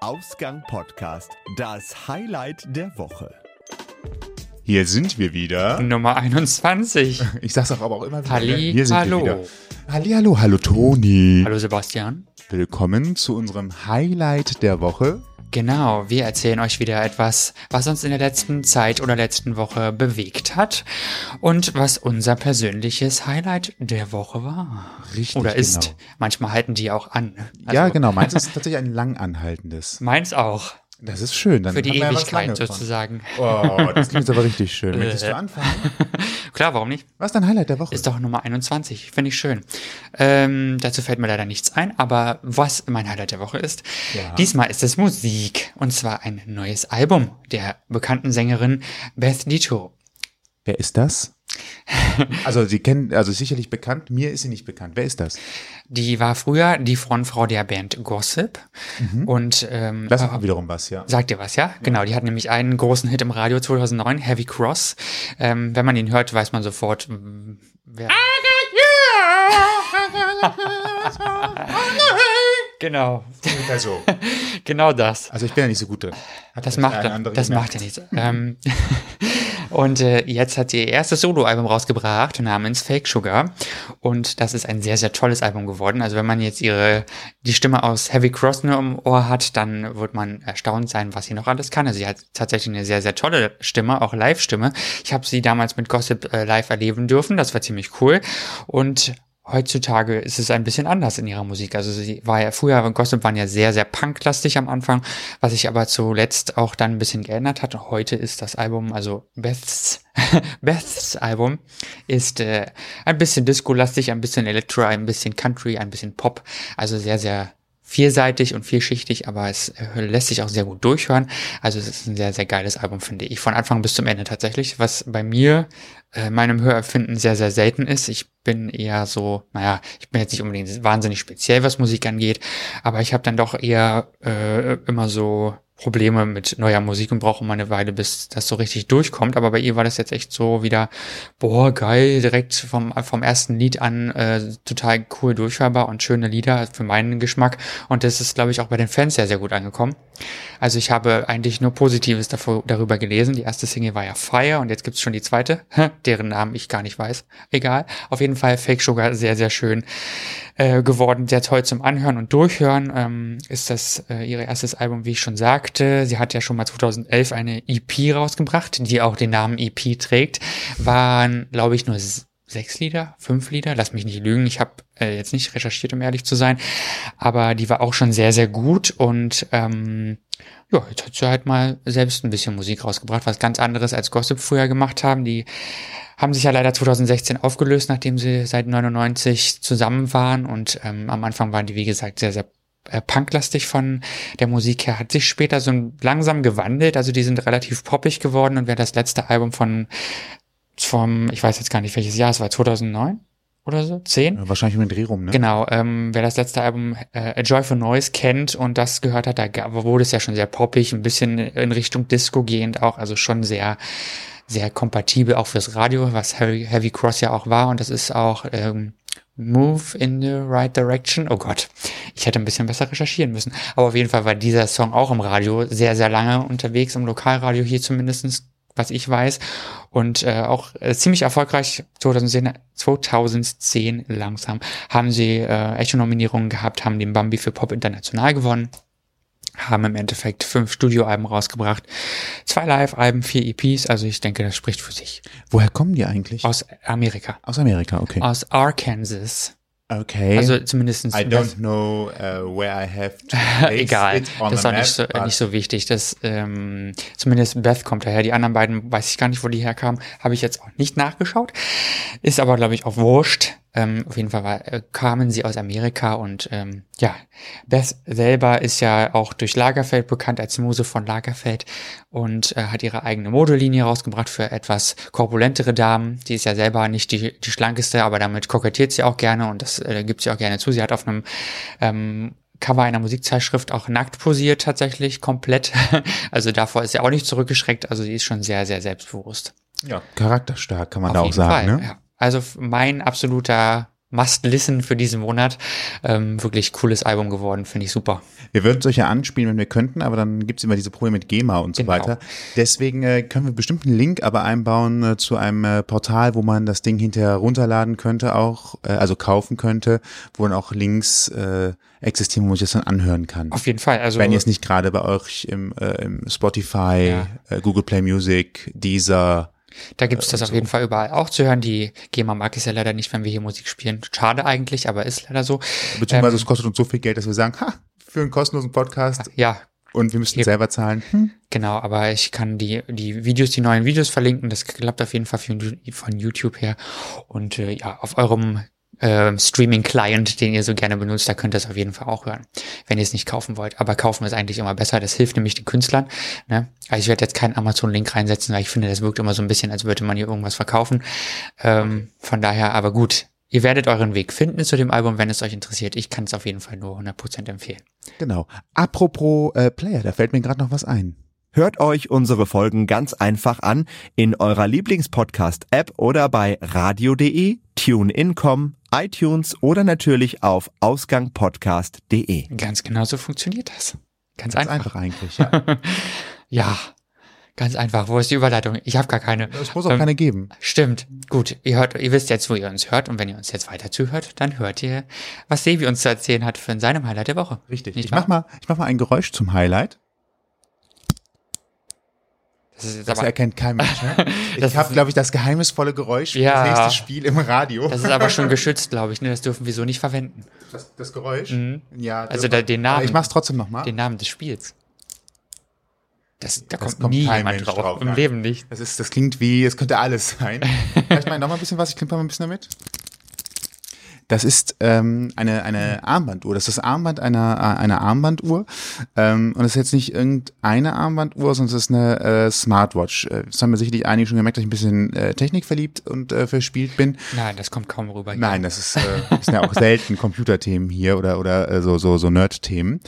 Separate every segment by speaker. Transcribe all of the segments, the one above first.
Speaker 1: Ausgang Podcast, das Highlight der Woche.
Speaker 2: Hier sind wir wieder.
Speaker 3: Nummer 21.
Speaker 2: Ich sag's auch aber auch immer wieder.
Speaker 3: Halli,
Speaker 2: Hier sind
Speaker 3: hallo.
Speaker 2: wir wieder. Halli, hallo, hallo Toni.
Speaker 3: Hallo Sebastian.
Speaker 2: Willkommen zu unserem Highlight der Woche.
Speaker 3: Genau, wir erzählen euch wieder etwas, was uns in der letzten Zeit oder letzten Woche bewegt hat und was unser persönliches Highlight der Woche war.
Speaker 2: Richtig,
Speaker 3: Oder ist.
Speaker 2: genau.
Speaker 3: Manchmal halten die auch an. Also
Speaker 2: ja, genau. Meins ist tatsächlich ein langanhaltendes.
Speaker 3: Meins auch.
Speaker 2: Das ist schön. Dann
Speaker 3: Für die
Speaker 2: ja
Speaker 3: Ewigkeit
Speaker 2: von.
Speaker 3: sozusagen.
Speaker 2: Oh, das klingt jetzt aber richtig schön. Möchtest du anfangen?
Speaker 3: Klar, warum nicht?
Speaker 2: Was ist dein Highlight der Woche?
Speaker 3: Ist doch Nummer 21. Finde ich schön. Ähm, dazu fällt mir leider nichts ein, aber was mein Highlight der Woche ist,
Speaker 2: Ja.
Speaker 3: diesmal ist es Musik. Und zwar ein neues Album der bekannten Sängerin Beth Ditto.
Speaker 2: Wer ist das? Also sie kennen, also sicherlich bekannt. Mir ist sie nicht bekannt. Wer ist das?
Speaker 3: Die war früher die Frontfrau der Band Gossip. Und ähm,
Speaker 2: Das ist wiederum was, ja.
Speaker 3: Sagt ihr was, ja? Genau, die hat nämlich einen großen Hit im Radio 2009, Heavy Cross. Ähm, wenn man ihn hört, weiß man sofort, mm, wer... genau,
Speaker 2: Ungefähr so.
Speaker 3: genau das.
Speaker 2: Also ich bin ja nicht so gut drin. Hat
Speaker 3: Das macht, das macht ja nichts. ähm, und äh, jetzt hat sie ihr erstes Soloalbum rausgebracht namens Fake Sugar. Und das ist ein sehr, sehr tolles Album geworden. Also wenn man jetzt ihre die Stimme aus Heavy Cross nur im Ohr hat, dann wird man erstaunt sein, was sie noch alles kann. Also sie hat tatsächlich eine sehr, sehr tolle Stimme, auch Live-Stimme. Ich habe sie damals mit Gossip äh, live erleben dürfen. Das war ziemlich cool. Und Heutzutage ist es ein bisschen anders in ihrer Musik. Also sie war ja früher, Gossip waren ja sehr, sehr punklastig am Anfang, was sich aber zuletzt auch dann ein bisschen geändert hat. Und heute ist das Album, also Beths, Beths Album, ist äh, ein bisschen Disco-lastig, ein bisschen Electro, ein bisschen Country, ein bisschen Pop. Also sehr, sehr vielseitig und vielschichtig, aber es äh, lässt sich auch sehr gut durchhören. Also es ist ein sehr, sehr geiles Album, finde ich. Von Anfang bis zum Ende tatsächlich, was bei mir, äh, meinem Hörerfinden sehr, sehr selten ist. Ich bin eher so, naja, ich bin jetzt nicht unbedingt wahnsinnig speziell, was Musik angeht, aber ich habe dann doch eher äh, immer so Probleme mit neuer Musik und brauche immer eine Weile, bis das so richtig durchkommt. Aber bei ihr war das jetzt echt so wieder, boah, geil, direkt vom, vom ersten Lied an äh, total cool durchhörbar und schöne Lieder für meinen Geschmack. Und das ist, glaube ich, auch bei den Fans sehr, sehr gut angekommen. Also ich habe eigentlich nur Positives davor, darüber gelesen. Die erste Single war ja Fire und jetzt gibt's schon die zweite, deren Namen ich gar nicht weiß. Egal. Auf jeden Fall Fake Sugar sehr, sehr schön äh, geworden, sehr toll zum Anhören und Durchhören. Ähm, ist das äh, ihr erstes Album, wie ich schon sagte. Sie hat ja schon mal 2011 eine EP rausgebracht, die auch den Namen EP trägt. Waren, glaube ich, nur sechs Lieder, fünf Lieder, lass mich nicht lügen. Ich habe äh, jetzt nicht recherchiert, um ehrlich zu sein. Aber die war auch schon sehr, sehr gut und ähm, ja, jetzt hat sie halt mal selbst ein bisschen Musik rausgebracht, was ganz anderes als Gossip früher gemacht haben. Die haben sich ja leider 2016 aufgelöst, nachdem sie seit 99 zusammen waren und ähm, am Anfang waren die, wie gesagt, sehr, sehr äh, punklastig von der Musik her, hat sich später so langsam gewandelt, also die sind relativ poppig geworden und wer das letzte Album von vom, ich weiß jetzt gar nicht welches Jahr, es war 2009 oder so, 10?
Speaker 2: Ja, Wahrscheinlich um den Dreh rum, ne?
Speaker 3: Genau, ähm, wer das letzte Album äh, A Joyful Noise kennt und das gehört hat, da wurde es ja schon sehr poppig, ein bisschen in Richtung Disco gehend auch, also schon sehr, sehr kompatibel auch fürs Radio, was Heavy, Heavy Cross ja auch war und das ist auch ähm, Move in the Right Direction. Oh Gott, ich hätte ein bisschen besser recherchieren müssen. Aber auf jeden Fall war dieser Song auch im Radio sehr, sehr lange unterwegs, im Lokalradio hier zumindestens was ich weiß. Und äh, auch äh, ziemlich erfolgreich 2010, 2010 langsam haben sie äh, echte Nominierungen gehabt, haben den Bambi für Pop International gewonnen, haben im Endeffekt fünf Studioalben rausgebracht, zwei Live-Alben, vier EPs, also ich denke, das spricht für sich.
Speaker 2: Woher kommen die eigentlich?
Speaker 3: Aus Amerika,
Speaker 2: Aus Amerika, okay.
Speaker 3: aus Arkansas.
Speaker 2: Okay.
Speaker 3: Also zumindestens
Speaker 2: I don't know uh, where I have to place
Speaker 3: Egal,
Speaker 2: it on
Speaker 3: das ist auch nicht
Speaker 2: map,
Speaker 3: so,
Speaker 2: but-
Speaker 3: nicht so wichtig. Das, ähm, zumindest Beth kommt daher. Die anderen beiden weiß ich gar nicht, wo die herkamen. Habe ich jetzt auch nicht nachgeschaut. Ist aber, glaube ich, auch wurscht. Ähm, auf jeden Fall war, äh, kamen sie aus Amerika und ähm, ja, Beth selber ist ja auch durch Lagerfeld bekannt als Muse von Lagerfeld und äh, hat ihre eigene Modelinie rausgebracht für etwas korpulentere Damen. Die ist ja selber nicht die, die schlankeste, aber damit kokettiert sie auch gerne und das äh, gibt sie auch gerne zu. Sie hat auf einem ähm, Cover einer Musikzeitschrift auch nackt posiert tatsächlich, komplett. Also davor ist sie auch nicht zurückgeschreckt. Also sie ist schon sehr, sehr selbstbewusst.
Speaker 2: Ja, charakterstark, kann man
Speaker 3: Auf
Speaker 2: da auch sagen,
Speaker 3: Fall,
Speaker 2: ne?
Speaker 3: ja. Also mein absoluter Must-Listen für diesen Monat. Ähm, wirklich cooles Album geworden, finde ich super.
Speaker 2: Wir würden ja anspielen, wenn wir könnten, aber dann gibt es immer diese Probleme mit GEMA und so
Speaker 3: Genau.
Speaker 2: weiter. Deswegen äh, können wir bestimmt einen Link aber einbauen äh, zu einem äh, Portal, wo man das Ding hinterher runterladen könnte, auch, äh, also kaufen könnte, wo dann auch Links äh, existieren, wo man sich das dann anhören kann.
Speaker 3: Auf jeden Fall. Also
Speaker 2: wenn ihr es nicht gerade bei euch im, äh, im Spotify,
Speaker 3: Ja.
Speaker 2: äh, Google Play Music, Deezer,
Speaker 3: Da gibt es das auf jeden Fall überall auch zu hören. Die GEMA mag es ja leider nicht, wenn wir hier Musik spielen. Schade eigentlich, aber ist leider so.
Speaker 2: beziehungsweise
Speaker 3: Ähm,
Speaker 2: es kostet uns so viel Geld, dass wir sagen, ha, für einen kostenlosen Podcast
Speaker 3: Ja,
Speaker 2: und wir müssen selber zahlen. Hm.
Speaker 3: genau, aber ich kann die, die Videos, die neuen Videos verlinken. Das klappt auf jeden Fall von, von YouTube her. Und äh, ja, auf eurem ähm, Streaming-Client, den ihr so gerne benutzt, da könnt ihr es auf jeden Fall auch hören, wenn ihr es nicht kaufen wollt. Aber kaufen ist eigentlich immer besser. Das hilft nämlich den Künstlern. Ne? Also ich werde jetzt keinen Amazon-Link reinsetzen, weil ich finde, das wirkt immer so ein bisschen, als würde man hier irgendwas verkaufen. Ähm, Von daher, aber gut. Ihr werdet euren Weg finden zu dem Album, wenn es euch interessiert. Ich kann es auf jeden Fall nur 100% empfehlen.
Speaker 2: Genau. Apropos äh, Player, da fällt mir gerade noch was ein.
Speaker 1: Hört euch unsere Folgen ganz einfach an in eurer Lieblingspodcast-App oder bei radio.de, TuneIn.com, iTunes oder natürlich auf ausgangpodcast.de.
Speaker 3: Ganz genau so funktioniert das. Ganz,
Speaker 2: Ganz
Speaker 3: einfach.
Speaker 2: einfach eigentlich, ja.
Speaker 3: Ja, ganz einfach. Wo ist die Überleitung? Ich habe gar keine.
Speaker 2: Es muss auch
Speaker 3: Ähm,
Speaker 2: keine geben.
Speaker 3: Stimmt. Gut, ihr hört, ihr wisst jetzt, wo ihr uns hört und wenn ihr uns jetzt weiter zuhört, dann hört ihr, was Sevi uns zu erzählen hat für in seinem Highlight der Woche.
Speaker 2: Richtig.
Speaker 3: Nicht
Speaker 2: Ich
Speaker 3: wahr?
Speaker 2: mach, mal, ich mach mal ein Geräusch zum Highlight.
Speaker 3: Das ist
Speaker 2: Das
Speaker 3: aber,
Speaker 2: erkennt kein Mensch. Ne?
Speaker 3: Das
Speaker 2: Ich habe, glaube ich, das geheimnisvolle Geräusch für
Speaker 3: Ja.
Speaker 2: das nächste Spiel im Radio.
Speaker 3: das ist aber schon geschützt, glaube ich. Ne? Das dürfen wir so nicht verwenden.
Speaker 2: das, das Geräusch? Ja.
Speaker 3: Also da, den Namen,
Speaker 2: ich mach's trotzdem nochmal.
Speaker 3: den Namen des Spiels. Das, da kommt,
Speaker 2: kommt
Speaker 3: nie
Speaker 2: kein
Speaker 3: jemand
Speaker 2: Mensch
Speaker 3: drauf.
Speaker 2: drauf,
Speaker 3: Im. Leben nicht.
Speaker 2: Das, ist, das klingt wie, es könnte alles sein. Vielleicht mal noch mal ein bisschen was, ich klimper mal ein bisschen damit. Das ist ähm, eine, eine Armbanduhr. Das ist das Armband einer, äh, einer Armbanduhr. Ähm, und es ist jetzt nicht irgendeine Armbanduhr, sondern es ist eine äh, Smartwatch. Äh, Das haben wir sicherlich einige schon gemerkt, dass ich ein bisschen äh, technikverliebt und äh, verspielt bin.
Speaker 3: Nein, das kommt kaum rüber. hier.
Speaker 2: Nein, das ist, äh, das sind ja auch selten Computerthemen hier oder oder äh, so so so Nerd-Themen.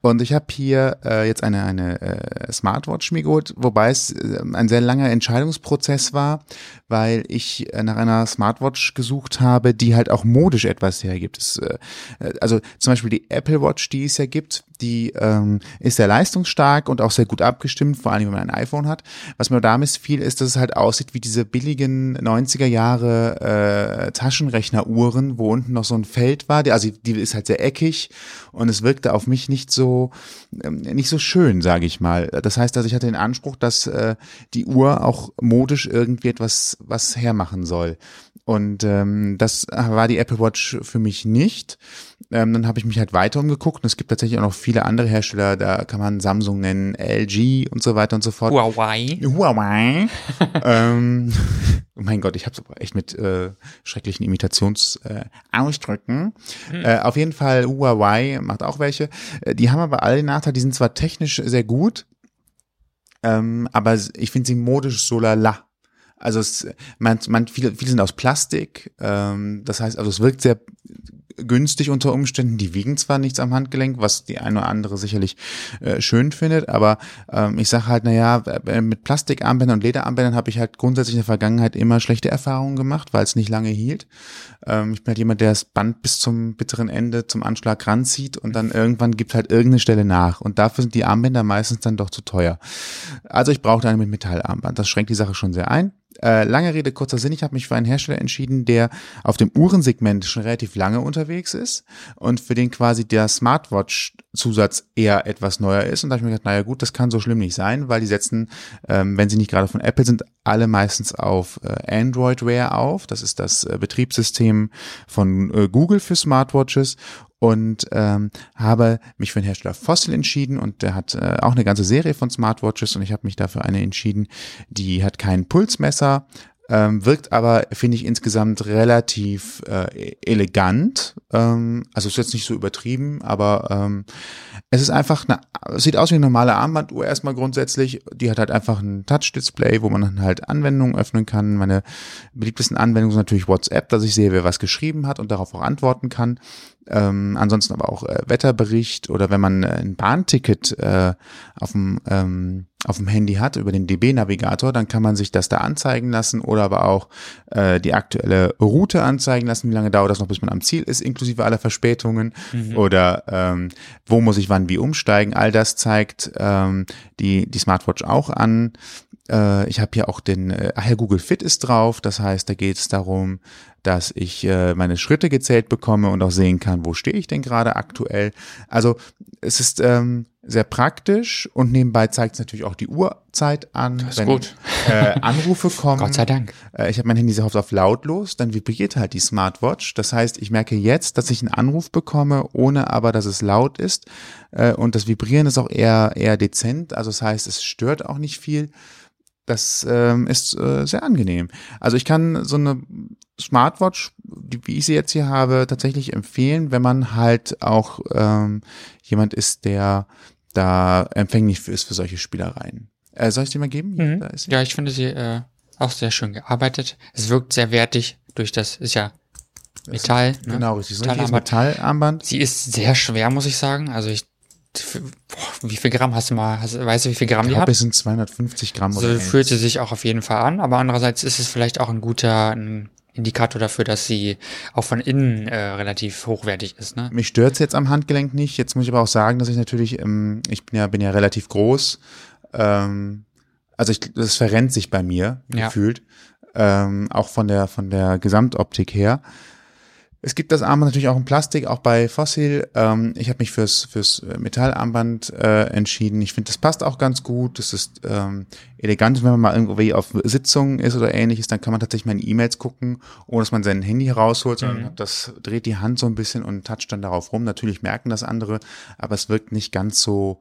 Speaker 2: Und ich habe hier äh, jetzt eine eine äh, Smartwatch mir geholt, wobei es äh, ein sehr langer Entscheidungsprozess war, weil ich äh, nach einer Smartwatch gesucht habe, die halt auch modisch etwas hergibt. Es, äh, also zum Beispiel die Apple Watch, die es ja gibt, die ähm, ist sehr leistungsstark und auch sehr gut abgestimmt, vor allem wenn man ein iPhone hat. Was mir damit viel ist, dass es halt aussieht wie diese billigen 90er Jahre äh, Taschenrechneruhren, wo unten noch so ein Feld war. Die, also die ist halt sehr eckig und es wirkte auf mich nicht so ähm, nicht so schön, sage ich mal. Das heißt, also ich hatte den Anspruch, dass äh, die Uhr auch modisch irgendwie etwas was hermachen soll. Und ähm, das war die Apple Watch für mich nicht. Ähm, dann habe ich mich halt weiter umgeguckt und es gibt tatsächlich auch noch viele andere Hersteller, da kann man Samsung nennen, LG und so weiter und so fort.
Speaker 3: Huawei.
Speaker 2: Huawei. ähm, oh mein Gott, ich habe echt mit äh, schrecklichen Imitationsausdrücken. Äh, Ausdrücken. äh, auf jeden Fall Huawei macht auch welche. Äh, die haben aber alle den Nachteil, die sind zwar technisch sehr gut, ähm, aber ich finde sie modisch so lala. Also es, man, man, viele, viele sind aus Plastik. Ähm, das heißt, also es wirkt sehr günstig unter Umständen. Die wiegen zwar nichts am Handgelenk, was die eine oder andere sicherlich äh, schön findet, aber ähm, ich sage halt, naja, äh, mit Plastikarmbändern und Lederarmbändern habe ich halt grundsätzlich in der Vergangenheit immer schlechte Erfahrungen gemacht, weil es nicht lange hielt. Ähm, ich bin halt jemand, der das Band bis zum bitteren Ende zum Anschlag ranzieht und dann irgendwann gibt halt irgendeine Stelle nach. Und dafür sind die Armbänder meistens dann doch zu teuer. Also ich brauchte eine mit Metallarmband. Das schränkt die Sache schon sehr ein. Äh, lange Rede, kurzer Sinn, ich habe mich für einen Hersteller entschieden, der auf dem Uhrensegment schon relativ lange unterwegs ist und für den quasi der Smartwatch-Zusatz eher etwas neuer ist. Und da habe ich mir gedacht, naja gut, das kann so schlimm nicht sein, weil die setzen, ähm, wenn sie nicht gerade von Apple sind, alle meistens auf äh, Android Wear auf. Das ist das äh, Betriebssystem von äh, Google für Smartwatches und ähm, habe mich für den Hersteller Fossil entschieden und der hat äh, auch eine ganze Serie von Smartwatches und ich habe mich dafür eine entschieden, die hat kein Pulsmesser, ähm, wirkt aber, finde ich, insgesamt relativ äh, elegant. Ähm, also ist jetzt nicht so übertrieben, aber ähm, es ist einfach, eine, es sieht aus wie eine normale Armbanduhr erstmal grundsätzlich. Die hat halt einfach ein Touch-Display, wo man dann halt Anwendungen öffnen kann. Meine beliebtesten Anwendungen sind natürlich WhatsApp, dass ich sehe, wer was geschrieben hat und darauf auch antworten kann. Ähm, ansonsten aber auch äh, Wetterbericht oder wenn man äh, ein Bahnticket äh, auf dem ähm, auf dem Handy hat, über den DB-Navigator, dann kann man sich das da anzeigen lassen oder aber auch äh, die aktuelle Route anzeigen lassen. Wie lange dauert das noch, bis man am Ziel ist, inklusive aller Verspätungen mhm. oder ähm, wo muss ich wann wie umsteigen. All das zeigt ähm, die, die Smartwatch auch an. Äh, ich habe hier auch den, äh, ach ja, Google Fit ist drauf. Das heißt, da geht es darum, dass ich äh, meine Schritte gezählt bekomme und auch sehen kann, wo stehe ich denn gerade aktuell. Also es ist ähm, sehr praktisch und nebenbei zeigt es natürlich auch die Uhrzeit an,
Speaker 3: Das ist
Speaker 2: wenn
Speaker 3: gut.
Speaker 2: Äh, Anrufe kommen.
Speaker 3: Gott sei Dank.
Speaker 2: Äh, ich habe mein Handy sehr oft auf lautlos, dann vibriert halt die Smartwatch. Das heißt, ich merke jetzt, dass ich einen Anruf bekomme, ohne aber, dass es laut ist. Äh, und das Vibrieren ist auch eher, eher dezent. Also das heißt, es stört auch nicht viel. Das ähm, ist äh, sehr angenehm. Also ich kann so eine Smartwatch, die, wie ich sie jetzt hier habe, tatsächlich empfehlen, wenn man halt auch ähm, jemand ist, der da empfänglich für ist für solche Spielereien. Äh, soll ich dir mal geben?
Speaker 3: Mhm.
Speaker 2: ist sie.
Speaker 3: Ja, ich finde sie äh, auch sehr schön gearbeitet. Es wirkt sehr wertig durch das, ist ja Metall. Ne?
Speaker 2: Genau, richtig.
Speaker 3: Metallarmband.
Speaker 2: Metallarmband.
Speaker 3: Sie ist sehr schwer, muss ich sagen. Also ich, boah, wie viel Gramm hast du mal, hast, weißt du, wie viel Gramm
Speaker 2: Ich
Speaker 3: die
Speaker 2: glaube,
Speaker 3: hat?
Speaker 2: es sind 250 Gramm
Speaker 3: So
Speaker 2: ähnliches.
Speaker 3: fühlt sie sich auch auf jeden Fall an, aber andererseits ist es vielleicht auch ein guter ein Indikator dafür, dass sie auch von innen äh, relativ hochwertig ist. Ne?
Speaker 2: Mich stört's jetzt am Handgelenk nicht. Jetzt muss ich aber auch sagen, dass ich natürlich, ähm, ich bin ja, bin ja relativ groß. Ähm, also ich, das verrennt sich bei mir
Speaker 3: Ja.
Speaker 2: gefühlt. Ähm, auch von der, von der Gesamtoptik her. Es gibt das Armband natürlich auch in Plastik, auch bei Fossil. Ähm, ich habe mich fürs, fürs Metallarmband äh, entschieden. Ich finde, das passt auch ganz gut. Das ist ähm, elegant. Und wenn man mal irgendwie auf Sitzungen ist oder ähnliches, dann kann man tatsächlich mal in E-Mails gucken, ohne dass man sein Handy herausholt, sondern das dreht die Hand so ein bisschen und toucht dann darauf rum. Natürlich merken das andere, aber es wirkt nicht ganz so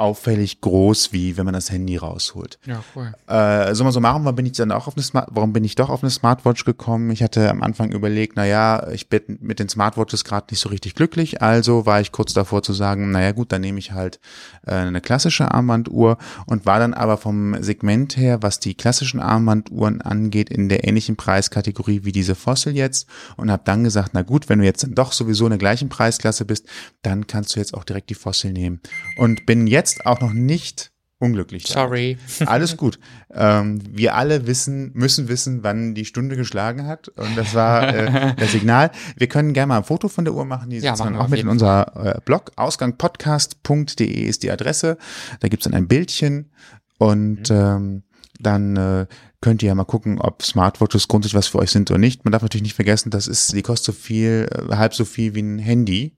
Speaker 2: auffällig groß, wie wenn man das Handy rausholt.
Speaker 3: Ja, cool.
Speaker 2: Äh, so mal so machen, warum bin ich dann auch auf eine Smart, warum bin ich doch auf eine Smartwatch gekommen? Ich hatte am Anfang überlegt, na ja, ich bin mit den Smartwatches gerade nicht so richtig glücklich, also war ich kurz davor zu sagen, na ja gut, dann nehme ich halt äh, eine klassische Armbanduhr und war dann aber vom Segment her, was die klassischen Armbanduhren angeht, in der ähnlichen Preiskategorie wie diese Fossil jetzt und habe dann gesagt, na gut, wenn du jetzt dann doch sowieso in der gleichen Preisklasse bist, dann kannst du jetzt auch direkt die Fossil nehmen und bin jetzt auch noch nicht unglücklich. damit.
Speaker 3: Sorry.
Speaker 2: Alles gut. Ähm, wir alle wissen, müssen wissen, wann die Stunde geschlagen hat. Und das war äh, das Signal. Wir können gerne mal ein Foto von der Uhr machen. Die
Speaker 3: Ja, machen
Speaker 2: dann
Speaker 3: wir
Speaker 2: auch mit in unser äh, Blog. Ausgangpodcast.de ist die Adresse. Da gibt's dann ein Bildchen. Und
Speaker 3: Mhm.
Speaker 2: ähm, dann äh, könnt ihr ja mal gucken, ob Smartwatches grundsätzlich was für euch sind oder nicht. Man darf natürlich nicht vergessen, das ist, die kostet so viel, äh, halb so viel wie ein Handy.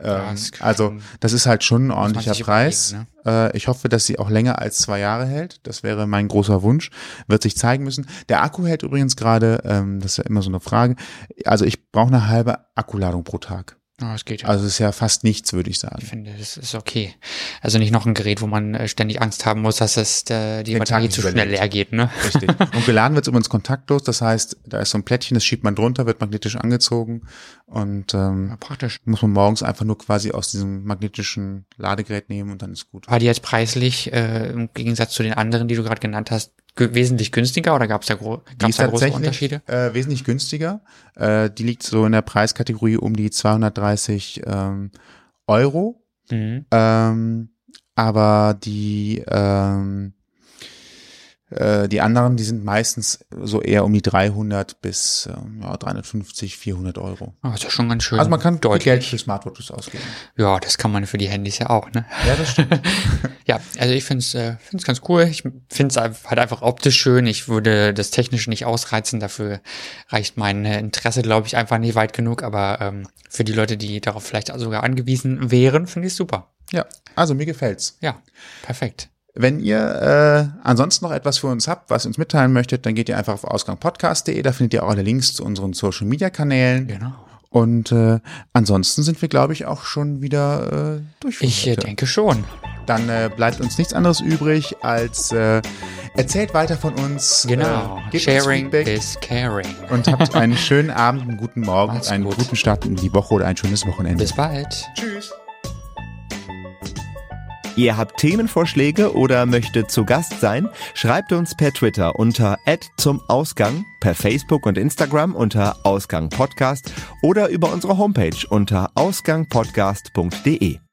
Speaker 2: Ähm,
Speaker 3: das
Speaker 2: also das ist halt schon ein ordentlicher Preis.
Speaker 3: überlegen,
Speaker 2: Äh, ich hoffe, dass sie auch länger als zwei Jahre hält. Das wäre mein großer Wunsch. Wird sich zeigen müssen. Der Akku hält übrigens gerade, ähm, das ist ja immer so eine Frage. Also ich brauche eine halbe Akkuladung pro Tag.
Speaker 3: Ja, das geht ja.
Speaker 2: Also das ist ja fast nichts, würde ich sagen.
Speaker 3: Ich finde, das ist okay. Also nicht noch ein Gerät, wo man äh, ständig Angst haben muss, dass es äh, die
Speaker 2: Den
Speaker 3: Batterie zu schnell leer geht, ne?
Speaker 2: Richtig. Und geladen wird es übrigens kontaktlos. Das heißt, da ist so ein Plättchen, das schiebt man drunter, wird magnetisch angezogen und ähm,
Speaker 3: Ja, praktisch.
Speaker 2: muss man morgens einfach nur quasi aus diesem magnetischen Ladegerät nehmen und dann ist gut.
Speaker 3: War die jetzt preislich äh, im Gegensatz zu den anderen, die du gerade genannt hast, wesentlich günstiger oder gab es da, gro gab's da große Unterschiede?
Speaker 2: äh, wesentlich günstiger. Äh, die liegt so in der Preiskategorie um die 230 ähm, Euro.
Speaker 3: Mhm.
Speaker 2: Ähm, aber die ähm, äh, die anderen, die sind meistens so eher um die 300 bis ähm, ja, 350, 400 Euro.
Speaker 3: Ist ja schon ganz schön
Speaker 2: Also man kann
Speaker 3: deutlich.
Speaker 2: Geld für Smartwatches ausgeben.
Speaker 3: Ja, das kann man für die Handys ja auch, ne?
Speaker 2: Ja, das stimmt.
Speaker 3: Ja, also ich finde es äh, find's ganz cool. Ich finde es halt einfach optisch schön. Ich würde das technisch nicht ausreizen. Dafür reicht mein äh, Interesse, glaube ich, einfach nicht weit genug. Aber ähm, für die Leute, die darauf vielleicht sogar angewiesen wären, finde ich super.
Speaker 2: ja, also mir gefällt's.
Speaker 3: Ja, perfekt.
Speaker 2: Wenn ihr äh, ansonsten noch etwas für uns habt, was ihr uns mitteilen möchtet, dann geht ihr einfach auf ausgangpodcast.de, da findet ihr auch alle Links zu unseren Social Media Kanälen.
Speaker 3: Genau.
Speaker 2: Und äh, ansonsten sind wir, glaube ich, auch schon wieder äh, durch.
Speaker 3: Ich äh, denke schon.
Speaker 2: Dann äh, bleibt uns nichts anderes übrig, als äh, erzählt weiter von uns.
Speaker 3: Genau.
Speaker 2: Äh, gebt uns
Speaker 3: Sharing is caring.
Speaker 2: und habt einen schönen Abend, einen guten Morgen,
Speaker 3: Macht's
Speaker 2: einen
Speaker 3: gut.
Speaker 2: guten Start in die Woche oder ein schönes Wochenende.
Speaker 3: Bis bald.
Speaker 2: Tschüss.
Speaker 1: Ihr habt Themenvorschläge oder möchtet zu Gast sein? Schreibt uns per Twitter unter zum Ausgang, per Facebook und Instagram unter Ausgang Podcast oder über unsere Homepage unter ausgangpodcast.de.